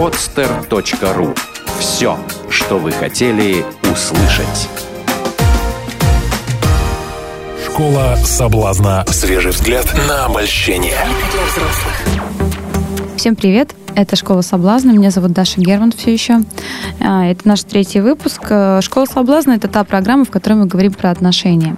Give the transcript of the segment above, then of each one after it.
podster.ru Все, что вы хотели услышать. Школа соблазна. Свежий взгляд на обольщение. Всем привет! Это «Школа соблазна». Меня зовут Даша Герман все еще. А, это наш третий выпуск. «Школа соблазна» — это та программа, в которой мы говорим про отношения.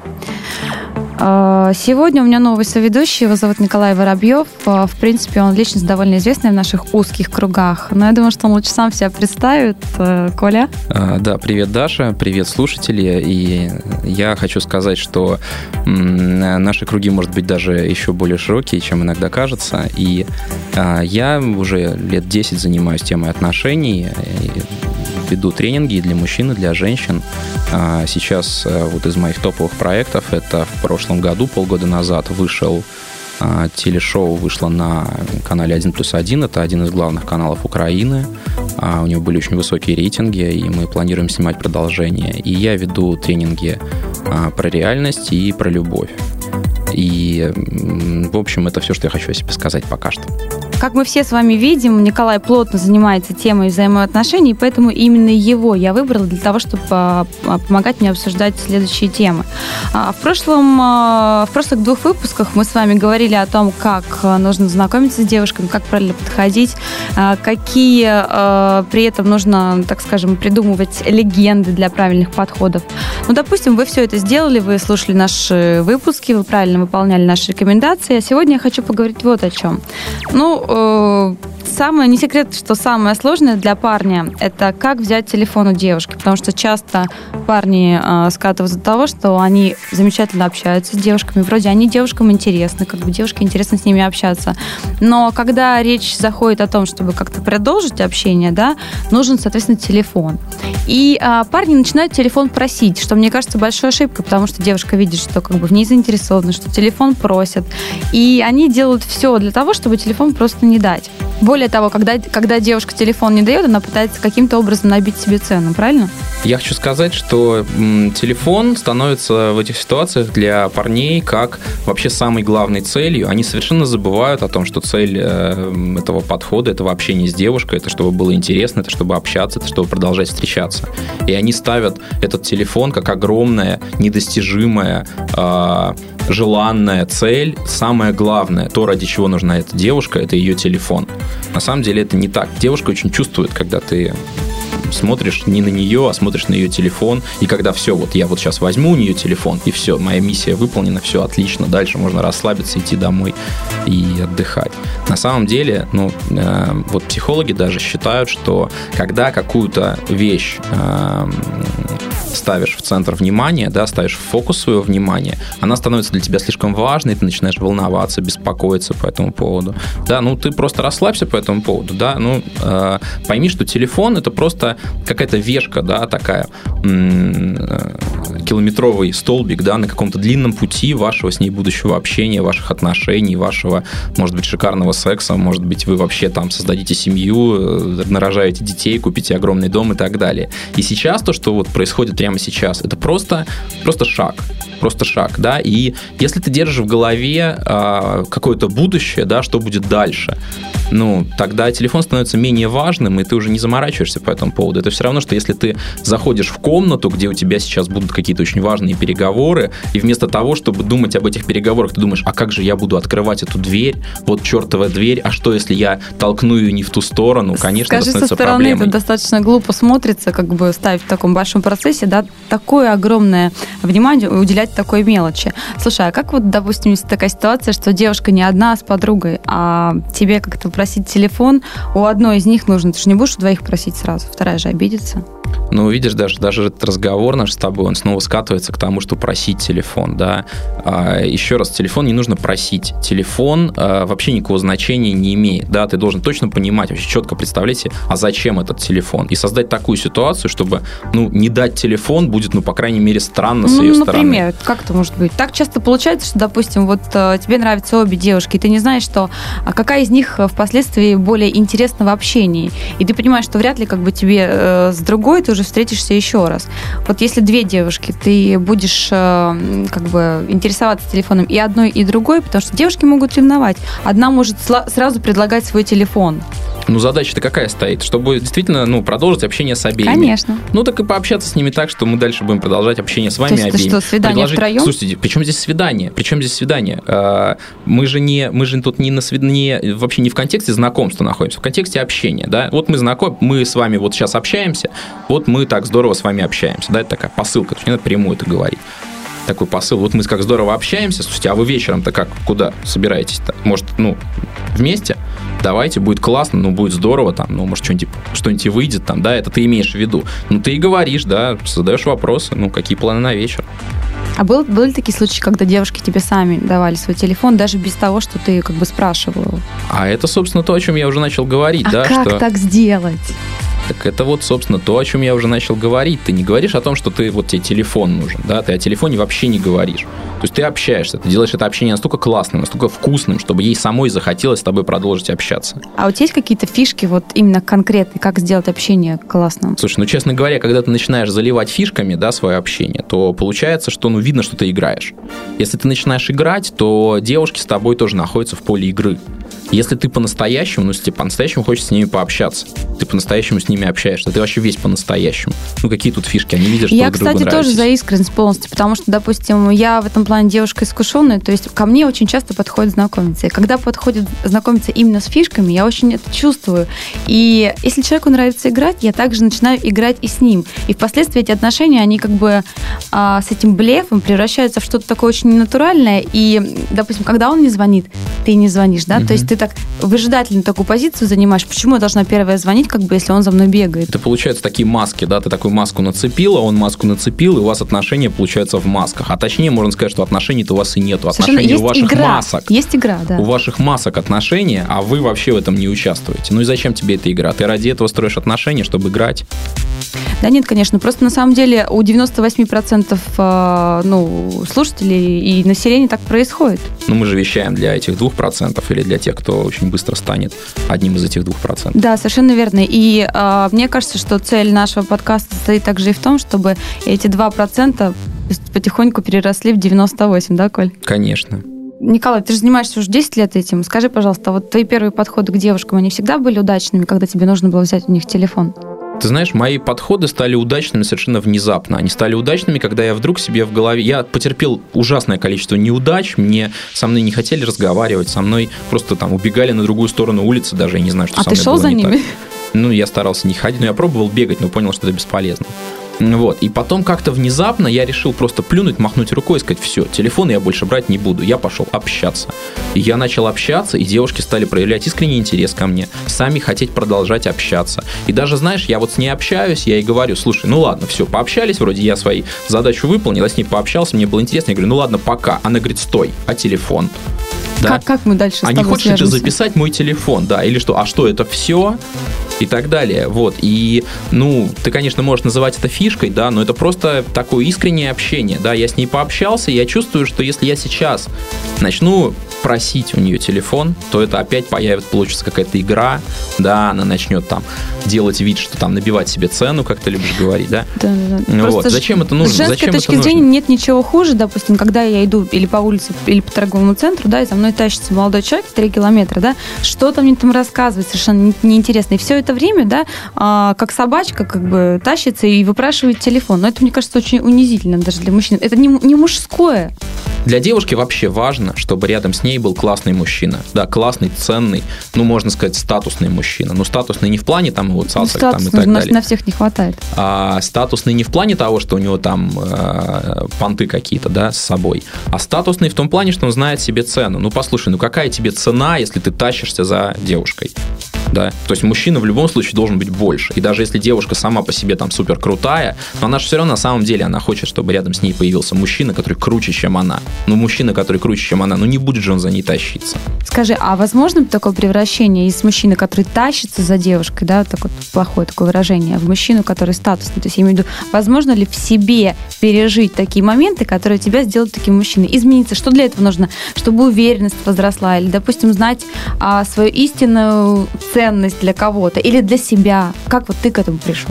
А, сегодня у меня новый соведущий, его зовут Николай Воробьев. А, в принципе, он личность довольно известная в наших узких кругах, но я думаю, что он лучше сам себя представит. Э, Коля? А, да, привет, Даша, привет, слушатели. И я хочу сказать, что наши круги, может быть, даже еще более широкие, чем иногда кажется. И я уже лет 10 занимаюсь темой отношений, веду тренинги для мужчин, и для женщин. Сейчас э, вот из моих топовых проектов это в прошлом году, полгода назад, вышел а, телешоу вышло на канале 1 плюс 1. Это один из главных каналов Украины. А, у него были очень высокие рейтинги, и мы планируем снимать продолжение. И я веду тренинги а, про реальность и про любовь. И, в общем, это все, что я хочу о себе сказать пока что. Как мы все с вами видим, Николай плотно занимается темой взаимоотношений, поэтому именно его я выбрала для того, чтобы а, а, помогать мне обсуждать следующие темы. А, в, прошлом, в прошлых двух выпусках мы с вами говорили о том, как нужно знакомиться с девушками, как правильно подходить, какие при этом нужно, так скажем, придумывать легенды для правильных подходов. Ну, допустим, вы все это сделали, вы слушали наши выпуски, вы правильно выполняли наши рекомендации. А сегодня я хочу поговорить вот о чем. Ну, э, самое, не секрет, что самое сложное для парня – это как взять телефон у девушки, потому что часто парни э, скатываются до того, что они замечательно общаются с девушками, вроде они девушкам интересны, как бы девушке интересно с ними общаться, но когда речь заходит о том, чтобы как-то продолжить общение, да, нужен, соответственно, телефон. И э, парни начинают телефон просить, что мне кажется большой ошибкой, потому что девушка видит, что как бы в ней заинтересованы, что телефон просят, и они делают все для того, чтобы телефон просто не дать. Более того, когда, когда девушка телефон не дает, она пытается каким-то образом набить себе цену, правильно? Я хочу сказать, что телефон становится в этих ситуациях для парней как вообще самой главной целью. Они совершенно забывают о том, что цель э, этого подхода, этого общения с девушкой, это чтобы было интересно, это чтобы общаться, это чтобы продолжать встречаться. И они ставят этот телефон как огромная, недостижимая, э, желанная цель. Самое главное, то, ради чего нужна эта девушка, это ее телефон. На самом деле это не так. Девушка очень чувствует, когда ты смотришь не на нее, а смотришь на ее телефон, и когда все, вот я вот сейчас возьму у нее телефон, и все, моя миссия выполнена, все отлично, дальше можно расслабиться, идти домой и отдыхать. На самом деле, ну, э, вот психологи даже считают, что когда какую-то вещь э, ставишь в центр внимания, да, ставишь в фокус своего внимания, она становится для тебя слишком важной, ты начинаешь волноваться, беспокоиться по этому поводу. Да, ну ты просто расслабься по этому поводу, да, ну э, пойми, что телефон это просто какая-то вешка, да, такая э, километровый столбик, да, на каком-то длинном пути вашего с ней будущего общения, ваших отношений, вашего, может быть, шикарного секса, может быть, вы вообще там создадите семью, э, нарожаете детей, купите огромный дом и так далее. И сейчас то, что вот происходит прямо сейчас, это просто, просто шаг просто шаг, да, и если ты держишь в голове э, какое-то будущее, да, что будет дальше, ну, тогда телефон становится менее важным, и ты уже не заморачиваешься по этому поводу. Это все равно, что если ты заходишь в комнату, где у тебя сейчас будут какие-то очень важные переговоры, и вместо того, чтобы думать об этих переговорах, ты думаешь, а как же я буду открывать эту дверь, вот чертова дверь, а что, если я толкну ее не в ту сторону, конечно, Скажи, это со стороны проблемой. это достаточно глупо смотрится, как бы ставить в таком большом процессе, да, такое огромное внимание уделять такой мелочи. Слушай, а как вот, допустим, если такая ситуация, что девушка не одна, а с подругой, а тебе как-то просить телефон, у одной из них нужно, ты же не будешь у двоих просить сразу, вторая же обидится. Ну, видишь, даже, даже этот разговор наш с тобой, он снова скатывается к тому, что просить телефон, да. А, еще раз, телефон не нужно просить. Телефон а, вообще никакого значения не имеет, да. Ты должен точно понимать, вообще четко представлять себе, а зачем этот телефон. И создать такую ситуацию, чтобы, ну, не дать телефон будет, ну, по крайней мере, странно с ну, ее например, стороны. Например, как это может быть? Так часто получается, что, допустим, вот э, тебе нравятся обе девушки, и ты не знаешь, что а какая из них впоследствии более интересна в общении. И ты понимаешь, что вряд ли как бы тебе э, с другой ты уже встретишься еще раз. Вот если две девушки, ты будешь э, как бы интересоваться телефоном и одной, и другой, потому что девушки могут ревновать. Одна может сразу предлагать свой телефон. Ну, задача-то какая стоит? Чтобы действительно, ну, продолжить общение с обеими. Конечно. Ну, так и пообщаться с ними так, что мы дальше будем продолжать общение с вами То есть обеими. Это что, свидание Предложить... втроем? Слушайте, причем здесь свидание? Причем здесь свидание? А, мы же не, мы же тут не на свидание, вообще не в контексте знакомства находимся, в контексте общения, да? Вот мы знакомы, мы с вами вот сейчас общаемся, вот мы так здорово с вами общаемся, да? Это такая посылка, то есть не надо прямую это говорить такой посыл. Вот мы как здорово общаемся, слушайте, а вы вечером-то как, куда собираетесь-то? Может, ну, вместе? давайте, будет классно, ну, будет здорово, там, ну, может, что-нибудь что выйдет, там, да, это ты имеешь в виду. Ну, ты и говоришь, да, задаешь вопросы, ну, какие планы на вечер. А был, были такие случаи, когда девушки тебе сами давали свой телефон, даже без того, что ты как бы спрашивал? А это, собственно, то, о чем я уже начал говорить, а да? как что... так сделать? Так это вот, собственно, то, о чем я уже начал говорить. Ты не говоришь о том, что ты вот тебе телефон нужен, да, ты о телефоне вообще не говоришь. То есть ты общаешься, ты делаешь это общение настолько классным, настолько вкусным, чтобы ей самой захотелось с тобой продолжить общаться. А у тебя есть какие-то фишки вот именно конкретные, как сделать общение классным? Слушай, ну, честно говоря, когда ты начинаешь заливать фишками, да, свое общение, то получается, что, ну, видно, что ты играешь. Если ты начинаешь играть, то девушки с тобой тоже находятся в поле игры. Если ты по-настоящему, ну, если тебе по-настоящему хочешь с ними пообщаться, ты по-настоящему с ними общаешься, ты вообще весь по-настоящему. Ну, какие тут фишки? Они видят, что Я, друг кстати, другу тоже за искренность полностью, потому что, допустим, я в этом плане девушка искушенная, то есть ко мне очень часто подходят знакомиться. И когда подходят знакомиться именно с фишками, я очень это чувствую. И если человеку нравится играть, я также начинаю играть и с ним. И впоследствии эти отношения, они как бы а, с этим блефом превращаются в что-то такое очень ненатуральное. И, допустим, когда он не звонит, ты не звонишь, да, угу. то есть ты так выжидательно такую позицию занимаешь. Почему я должна первая звонить, как бы, если он за мной бегает? Это получается такие маски, да? Ты такую маску нацепила, он маску нацепил, и у вас отношения получаются в масках. А точнее, можно сказать, что отношений-то у вас и нету. Отношения есть у ваших игра. масок. Есть игра, да. У ваших масок отношения, а вы вообще в этом не участвуете. Ну и зачем тебе эта игра? Ты ради этого строишь отношения, чтобы играть? Да нет, конечно. Просто на самом деле у 98% э, ну, слушателей и населения так происходит. Ну мы же вещаем для этих 2% или для тех, кто очень быстро станет одним из этих 2%. Да, совершенно верно. И э, мне кажется, что цель нашего подкаста состоит также и в том, чтобы эти 2% потихоньку переросли в 98, да, Коль? Конечно. Николай, ты же занимаешься уже 10 лет этим. Скажи, пожалуйста, вот твои первые подходы к девушкам, они всегда были удачными, когда тебе нужно было взять у них телефон? Ты знаешь, мои подходы стали удачными совершенно внезапно. Они стали удачными, когда я вдруг себе в голове... Я потерпел ужасное количество неудач, мне со мной не хотели разговаривать, со мной просто там убегали на другую сторону улицы, даже я не знаю, что а со мной ты шел было за ними? Так. Ну, я старался не ходить, но я пробовал бегать, но понял, что это бесполезно. Вот. И потом как-то внезапно я решил просто плюнуть, махнуть рукой и сказать, все, телефон я больше брать не буду. Я пошел общаться. И я начал общаться, и девушки стали проявлять искренний интерес ко мне, сами хотеть продолжать общаться. И даже, знаешь, я вот с ней общаюсь, я ей говорю, слушай, ну ладно, все, пообщались, вроде я свои задачу выполнил, я с ней пообщался, мне было интересно, я говорю, ну ладно, пока. Она говорит, стой, а телефон? Да? Как, как мы дальше А не хочешь свяжемся? ты записать мой телефон, да, или что? А что, это все? И так далее. Вот. И, ну, ты, конечно, можешь называть это фишкой, да, но это просто такое искреннее общение, да. Я с ней пообщался, я чувствую, что если я сейчас начну просить у нее телефон, то это опять появится, получится какая-то игра, да, она начнет там делать вид, что там набивать себе цену, как ты любишь говорить, да? Да, да. Ну, вот. Зачем это нужно? С женской Зачем точки зрения нет ничего хуже, допустим, когда я иду или по улице, или по торговому центру, да, и за мной тащится молодой человек в 3 километра, да, что-то мне там рассказывает совершенно неинтересно. И все это время, да, а, как собачка как бы тащится и выпрашивает телефон. Но это, мне кажется, очень унизительно даже для мужчин. Это не, не мужское. Для девушки вообще важно, чтобы рядом с ней был классный мужчина. Да, классный, ценный, ну, можно сказать, статусный мужчина. Ну, статусный не в плане там его цацок ну, там и так на, далее. на всех не хватает. А статусный не в плане того, что у него там э, понты какие-то, да, с собой, а статусный в том плане, что он знает себе цену. Ну, послушай, ну какая тебе цена, если ты тащишься за девушкой? Да. То есть мужчина в любом случае должен быть больше. И даже если девушка сама по себе там супер крутая, но она же все равно на самом деле она хочет, чтобы рядом с ней появился мужчина, который круче, чем она. Ну, мужчина, который круче, чем она, ну не будет же он за ней тащиться. Скажи, а возможно такое превращение из мужчины, который тащится за девушкой, да, так вот плохое такое выражение, в мужчину, который статусный? То есть я имею в виду, возможно ли в себе пережить такие моменты, которые тебя сделают таким мужчиной? Измениться. Что для этого нужно? Чтобы уверенность возросла или, допустим, знать а, свою истинную ценность ценность для кого-то или для себя? Как вот ты к этому пришел?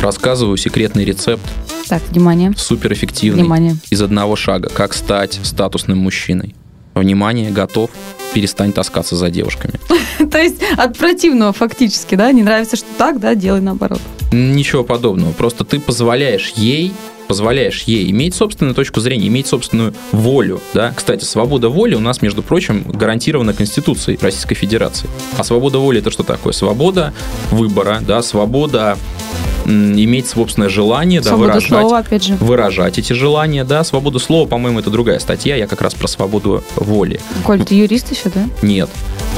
Рассказываю секретный рецепт, Так, внимание. суперэффективный, Внимание. из одного шага. Как стать статусным мужчиной. Внимание, готов, перестань таскаться за девушками. То есть от противного фактически, да? Не нравится, что так, да, делай наоборот. Ничего подобного. Просто ты позволяешь ей позволяешь ей иметь собственную точку зрения, иметь собственную волю. Да? Кстати, свобода воли у нас, между прочим, гарантирована Конституцией Российской Федерации. А свобода воли это что такое? Свобода выбора, да, свобода иметь собственное желание, да, Свобода выражать, слова, опять же. выражать эти желания, да, свобода слова, по-моему, это другая статья, я как раз про свободу воли. Коль, ты юрист еще, да? Нет,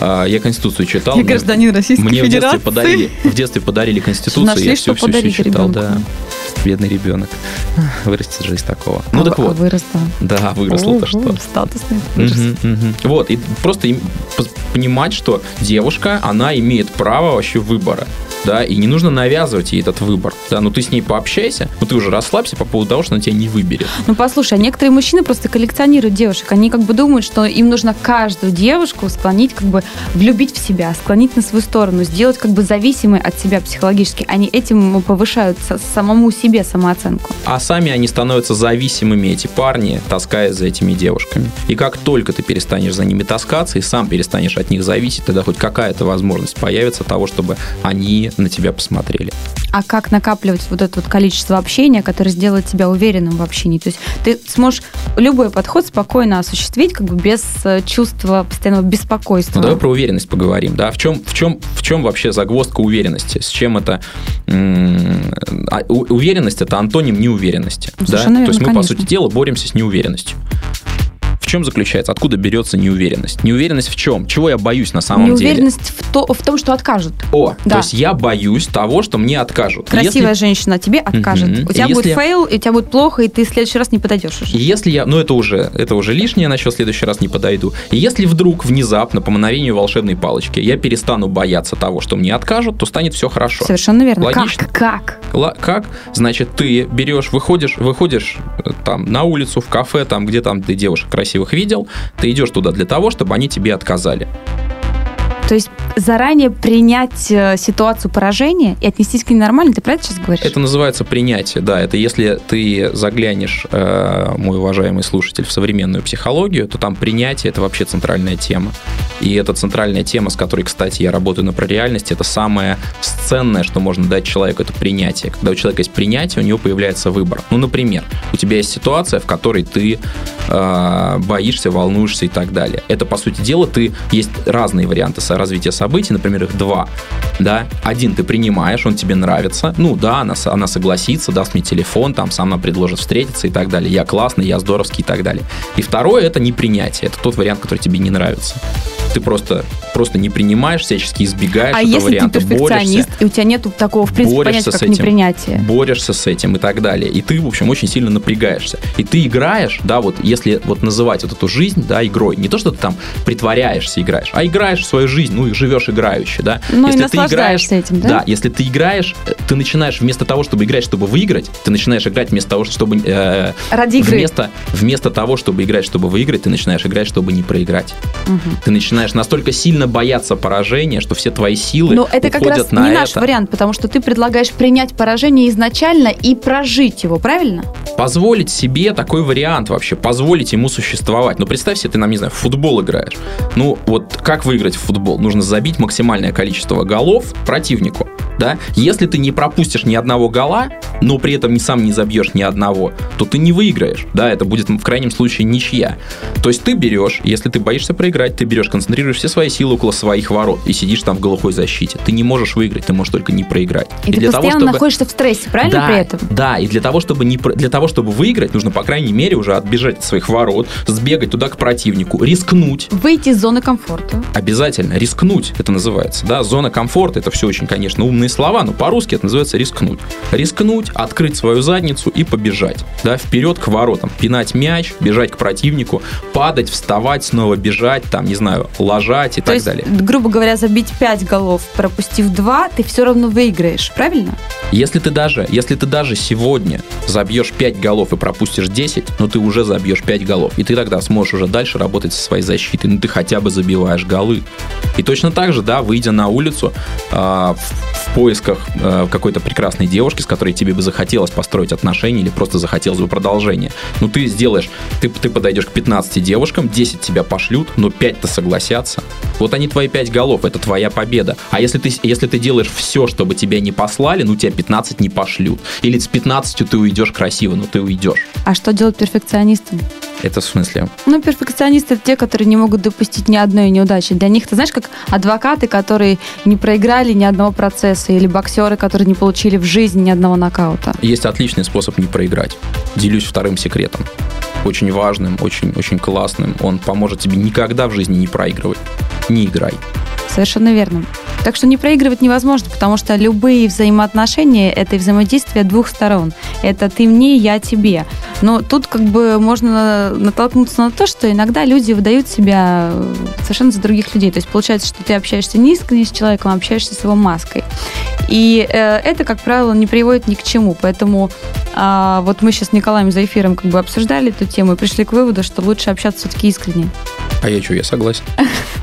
А, я Конституцию читал. Я мне- гражданин Российской мне в детстве Федерации. подарили, в детстве подарили Конституцию, Нашли, я все, все, подарить читал, ребенку. да. Бедный ребенок. Вырастет же из такого. Ну А так а вот. вырос, да. Да, выросло-то что. Статусный вырос. Мгм, мгм. Вот, и просто понимать, что девушка, она имеет право вообще выбора. Да, и не нужно навязывать ей этот выбор. Да, ну ты с ней пообщайся, ну ты уже расслабься по поводу того, что она тебя не выберет. Ну, послушай, а некоторые мужчины просто коллекционируют девушек. Они как бы думают, что им нужно каждую девушку склонить, как бы влюбить в себя, склонить на свою сторону, сделать как бы зависимой от себя психологически. Они этим повышают самому себе самооценку. А сами они становятся зависимыми, эти парни, таскаясь за этими девушками. И как только ты перестанешь за ними таскаться и сам перестанешь от них зависеть, тогда хоть какая-то возможность появится того, чтобы они на тебя посмотрели. А как накапливать вот это вот количество общения, которое сделает тебя уверенным в общении? То есть ты сможешь любой подход спокойно осуществить, как бы без э, чувства постоянного беспокойства. Ну, давай про уверенность поговорим, да? В чем, в чем, в чем вообще загвоздка уверенности? С чем это... а, у- уверенность – это антоним неуверенности. да? Совершенно верно, То есть мы, конечно. по сути дела, боремся с неуверенностью. В чем заключается? Откуда берется неуверенность? Неуверенность в чем? Чего я боюсь на самом деле? Неуверенность в, то, в том, что откажут. О, Да. то есть я боюсь того, что мне откажут. Красивая Если- женщина тебе откажет. Мгм. У тебя Если- будет фейл, и у тебя будет плохо, и ты в следующий раз не подойдешь уже. Если я, ну это уже, это уже лишнее, на что в следующий раз не подойду. И если вдруг внезапно по мановению волшебной палочки я перестану бояться того, что мне откажут, то станет все хорошо. Совершенно верно. Логично. Как? Как? Ла- Как? Значит, ты берешь, выходишь, выходишь э, там на улицу, в кафе, там, где там ты девушек красивых видел, ты идешь туда для того, чтобы они тебе отказали. То есть заранее принять э, ситуацию поражения и отнестись к ней нормально, ты про это сейчас говоришь? Это называется принятие, да. Это если ты заглянешь, э, мой уважаемый слушатель, в современную психологию, то там принятие это вообще центральная тема. И эта центральная тема, с которой, кстати, я работаю на прореальности, это самое ценное, что можно дать человеку, это принятие. Когда у человека есть принятие, у него появляется выбор. Ну, например, у тебя есть ситуация, в которой ты э, боишься, волнуешься и так далее. Это, по сути дела, ты есть разные варианты развития событий, например, их два. Да? Один ты принимаешь, он тебе нравится. Ну да, она, она согласится, даст мне телефон, там сама предложит встретиться и так далее. Я классный, я здоровский и так далее. И второе это непринятие. Это тот вариант, который тебе не нравится. Ты просто, просто не принимаешь, всячески избегаешь а этого если варианта, ты перфекционист, борешься и у тебя нету такого, в принципе, понятия, с как этим. непринятие? борешься с этим и так далее. И ты, в общем, очень сильно напрягаешься. И ты играешь, да, вот если вот называть вот эту жизнь, да, игрой, не то, что ты там притворяешься, играешь, а играешь в свою жизнь, ну и живешь играюще, да. Ну и если ты играешь, этим, да? да, если ты играешь, ты начинаешь вместо того, чтобы играть, чтобы выиграть, ты начинаешь играть вместо того, чтобы э, Ради игры. вместо вместо того, чтобы играть, чтобы выиграть, ты начинаешь играть, чтобы не проиграть. Мгм. Ты начинаешь настолько сильно бояться поражения, что все твои силы Но это как раз на не наш это. вариант, потому что ты предлагаешь принять поражение изначально и прожить его, правильно? позволить себе такой вариант вообще, позволить ему существовать. Ну, представь себе, ты, нам, не знаю, в футбол играешь. Ну, вот как выиграть в футбол? Нужно забить максимальное количество голов противнику, да? Если ты не пропустишь ни одного гола, но при этом не сам не забьешь ни одного, то ты не выиграешь, да? Это будет в крайнем случае ничья. То есть ты берешь, если ты боишься проиграть, ты берешь, концентрируешь все свои силы около своих ворот и сидишь там в глухой защите. Ты не можешь выиграть, ты можешь только не проиграть. И, ты для того, постоянно чтобы- находишься в стрессе, правильно да, при этом? Да, и для того, чтобы не для того, чтобы выиграть, нужно, по крайней мере, уже отбежать от своих ворот, сбегать туда к противнику, рискнуть. Выйти из зоны комфорта. Обязательно рискнуть, это называется, да, зона комфорта, это все очень, конечно, умные слова, но по-русски это называется рискнуть. Рискнуть, открыть свою задницу и побежать, да, вперед к воротам, пинать мяч, бежать к противнику, падать, вставать, снова бежать, там, не знаю, ложать и То так есть, далее. грубо говоря, забить 5 голов, пропустив 2, ты все равно выиграешь, правильно? Если ты даже, если ты даже сегодня забьешь 5 голов и пропустишь 10, ну ты уже забьешь 5 голов. И ты тогда сможешь уже дальше работать со своей защитой. Ну ты хотя бы забиваешь голы. И точно так же, да, выйдя на улицу э, в, поисках э, какой-то прекрасной девушки, с которой тебе бы захотелось построить отношения или просто захотелось бы продолжения. Ну ты сделаешь, ты, ты подойдешь к 15 девушкам, 10 тебя пошлют, но 5-то согласятся. Вот они твои 5 голов, это твоя победа. А если ты, если ты делаешь все, чтобы тебя не послали, ну тебя 15 не пошлют. Или с 15 ты уйдешь красиво, но ты уйдешь. А что делать перфекционистам? Это в смысле? Ну, перфекционисты это те, которые не могут допустить ни одной неудачи. Для них, ты знаешь, как адвокаты, которые не проиграли ни одного процесса, или боксеры, которые не получили в жизни ни одного нокаута. Есть отличный способ не проиграть. Делюсь вторым секретом. Очень важным, очень, очень классным. Он поможет тебе никогда в жизни не проигрывать. Не играй. Совершенно верно. Так что не проигрывать невозможно, потому что любые взаимоотношения – это взаимодействие двух сторон. Это ты мне, я тебе. Но тут как бы можно натолкнуться на то, что иногда люди выдают себя совершенно за других людей. То есть получается, что ты общаешься не искренне с человеком, а общаешься с его маской. И э, это, как правило, не приводит ни к чему. Поэтому э, вот мы сейчас с Николаем за эфиром как бы обсуждали эту тему и пришли к выводу, что лучше общаться все-таки искренне. А я что, я согласен.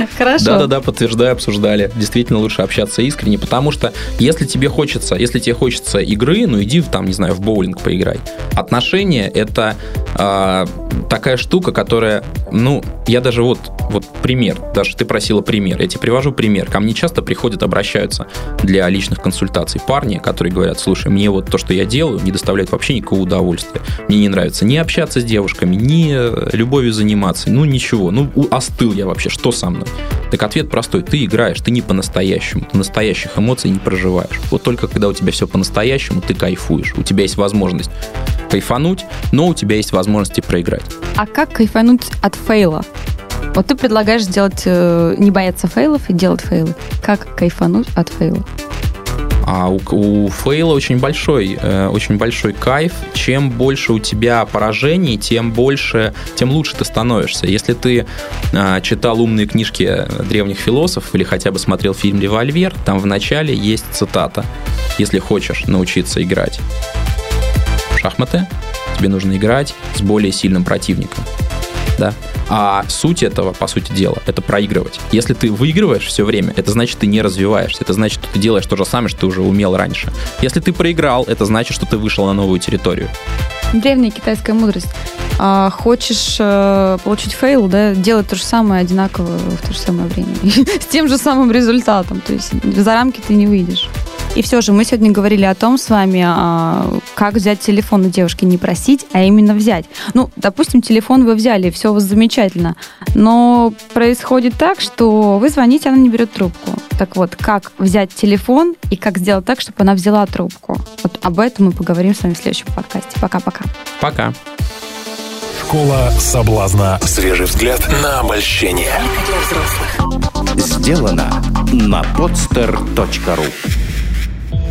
Хорошо. Да-да-да, подтверждаю, обсуждали. Действительно лучше общаться искренне, потому что если тебе хочется, если тебе хочется игры, ну иди там, не знаю, в боулинг поиграй. Отношения это э, такая штука, которая, ну, я даже вот, вот пример, даже ты просила пример, я тебе привожу пример. Ко мне часто приходят, обращаются для личных консультаций парни, которые говорят, слушай, мне вот то, что я делаю, не доставляет вообще никакого удовольствия. Мне не нравится ни общаться с девушками, ни любовью заниматься, ну ничего, ну остыл я вообще, что со мной? Так ответ простой, ты играешь, ты не по-настоящему, ты настоящих эмоций не проживаешь. Вот только когда у тебя все по-настоящему, ты кайфуешь, у тебя есть возможность кайфануть, но у тебя есть возможность и проиграть. А как кайфануть от фейла? Вот ты предлагаешь сделать, э, не бояться фейлов и делать фейлы. Как кайфануть от фейла? А у, у фейла очень большой, э, очень большой кайф. Чем больше у тебя поражений, тем больше, тем лучше ты становишься. Если ты э, читал умные книжки древних философов или хотя бы смотрел фильм «Револьвер», там в начале есть цитата «Если хочешь научиться играть в шахматы, тебе нужно играть с более сильным противником». Да? А суть этого, по сути дела, это проигрывать. Если ты выигрываешь все время, это значит, ты не развиваешься. Это значит, что ты делаешь то же самое, что ты уже умел раньше. Если ты проиграл, это значит, что ты вышел на новую территорию. Древняя китайская мудрость. А, хочешь э, получить фейл, да, делай то же самое одинаково в то же самое время. С тем же самым результатом. То есть за рамки ты не выйдешь. И все же мы сегодня говорили о том с вами, а, как взять телефон у девушки, не просить, а именно взять. Ну, допустим, телефон вы взяли, все у вас замечательно, но происходит так, что вы звоните, она не берет трубку. Так вот, как взять телефон и как сделать так, чтобы она взяла трубку? Вот об этом мы поговорим с вами в следующем подкасте. Пока-пока. Пока. Школа соблазна. Свежий взгляд на обольщение. Сделано на podster.ru